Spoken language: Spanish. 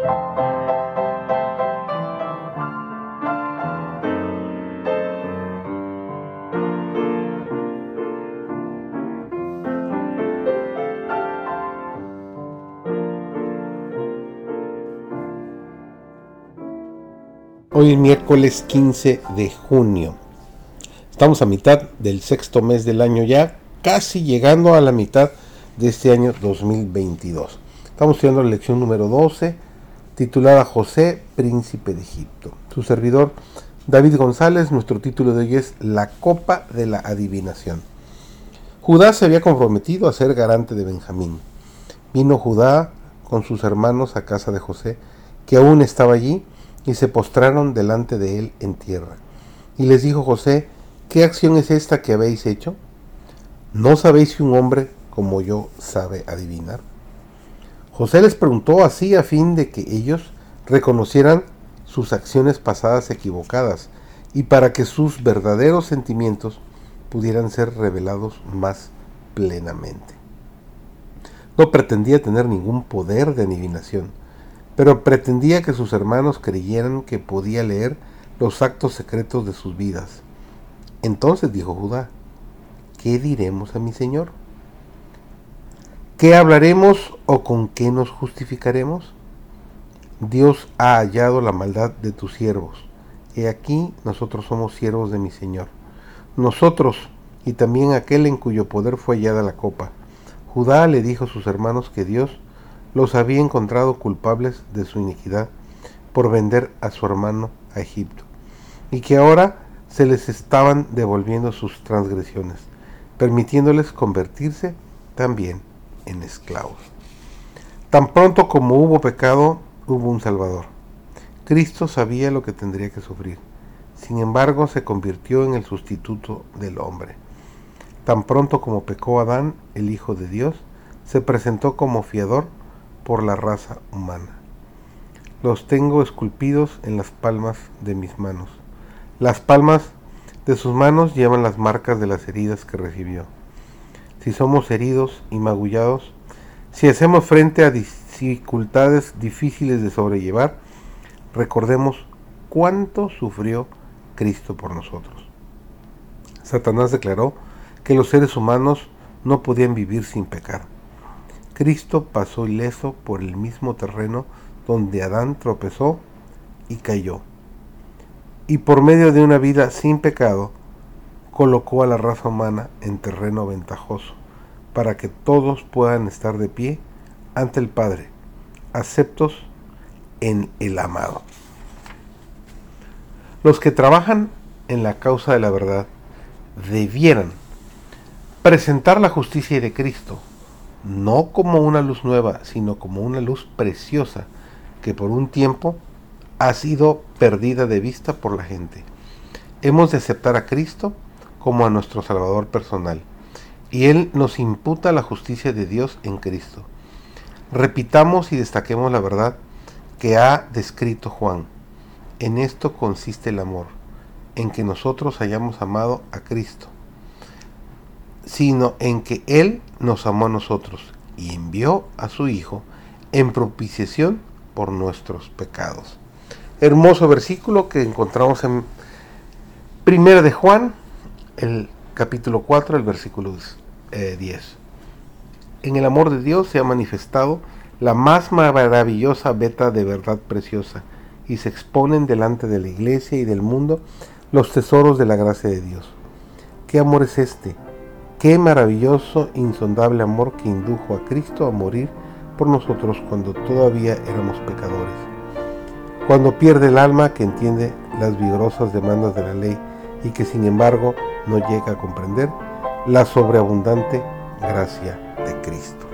Hoy es miércoles 15 de junio. Estamos a mitad del sexto mes del año ya, casi llegando a la mitad de este año 2022. Estamos estudiando la lección número 12, titulada José, príncipe de Egipto. Su servidor David González, nuestro título de hoy es La copa de la adivinación. Judá se había comprometido a ser garante de Benjamín. Vino Judá con sus hermanos a casa de José, que aún estaba allí, y se postraron delante de él en tierra. Y les dijo José, ¿qué acción es esta que habéis hecho? ¿No sabéis si un hombre como yo sabe adivinar? José les preguntó así a fin de que ellos reconocieran sus acciones pasadas equivocadas y para que sus verdaderos sentimientos pudieran ser revelados más plenamente. No pretendía tener ningún poder de adivinación, pero pretendía que sus hermanos creyeran que podía leer los actos secretos de sus vidas. Entonces dijo Judá, ¿qué diremos a mi Señor? ¿Qué hablaremos o con qué nos justificaremos? Dios ha hallado la maldad de tus siervos. He aquí nosotros somos siervos de mi Señor. Nosotros y también aquel en cuyo poder fue hallada la copa. Judá le dijo a sus hermanos que Dios los había encontrado culpables de su iniquidad por vender a su hermano a Egipto, y que ahora se les estaban devolviendo sus transgresiones, permitiéndoles convertirse también en esclavos. Tan pronto como hubo pecado, hubo un Salvador. Cristo sabía lo que tendría que sufrir. Sin embargo, se convirtió en el sustituto del hombre. Tan pronto como pecó Adán, el Hijo de Dios, se presentó como fiador por la raza humana. Los tengo esculpidos en las palmas de mis manos. Las palmas de sus manos llevan las marcas de las heridas que recibió. Si somos heridos y magullados, si hacemos frente a dificultades difíciles de sobrellevar, recordemos cuánto sufrió Cristo por nosotros. Satanás declaró que los seres humanos no podían vivir sin pecar Cristo pasó ileso por el mismo terreno donde Adán tropezó y cayó. Y por medio de una vida sin pecado, colocó a la raza humana en terreno ventajoso, para que todos puedan estar de pie ante el Padre, aceptos en el amado. Los que trabajan en la causa de la verdad debieran presentar la justicia de Cristo no como una luz nueva, sino como una luz preciosa que por un tiempo ha sido perdida de vista por la gente. Hemos de aceptar a Cristo como a nuestro Salvador personal, y Él nos imputa la justicia de Dios en Cristo. Repitamos y destaquemos la verdad que ha descrito Juan. En esto consiste el amor, en que nosotros hayamos amado a Cristo sino en que Él nos amó a nosotros y envió a su Hijo en propiciación por nuestros pecados. Hermoso versículo que encontramos en 1 de Juan, el capítulo 4, el versículo 10. Eh, en el amor de Dios se ha manifestado la más maravillosa beta de verdad preciosa y se exponen delante de la iglesia y del mundo los tesoros de la gracia de Dios. ¿Qué amor es este? Qué maravilloso, insondable amor que indujo a Cristo a morir por nosotros cuando todavía éramos pecadores. Cuando pierde el alma que entiende las vigorosas demandas de la ley y que sin embargo no llega a comprender la sobreabundante gracia de Cristo.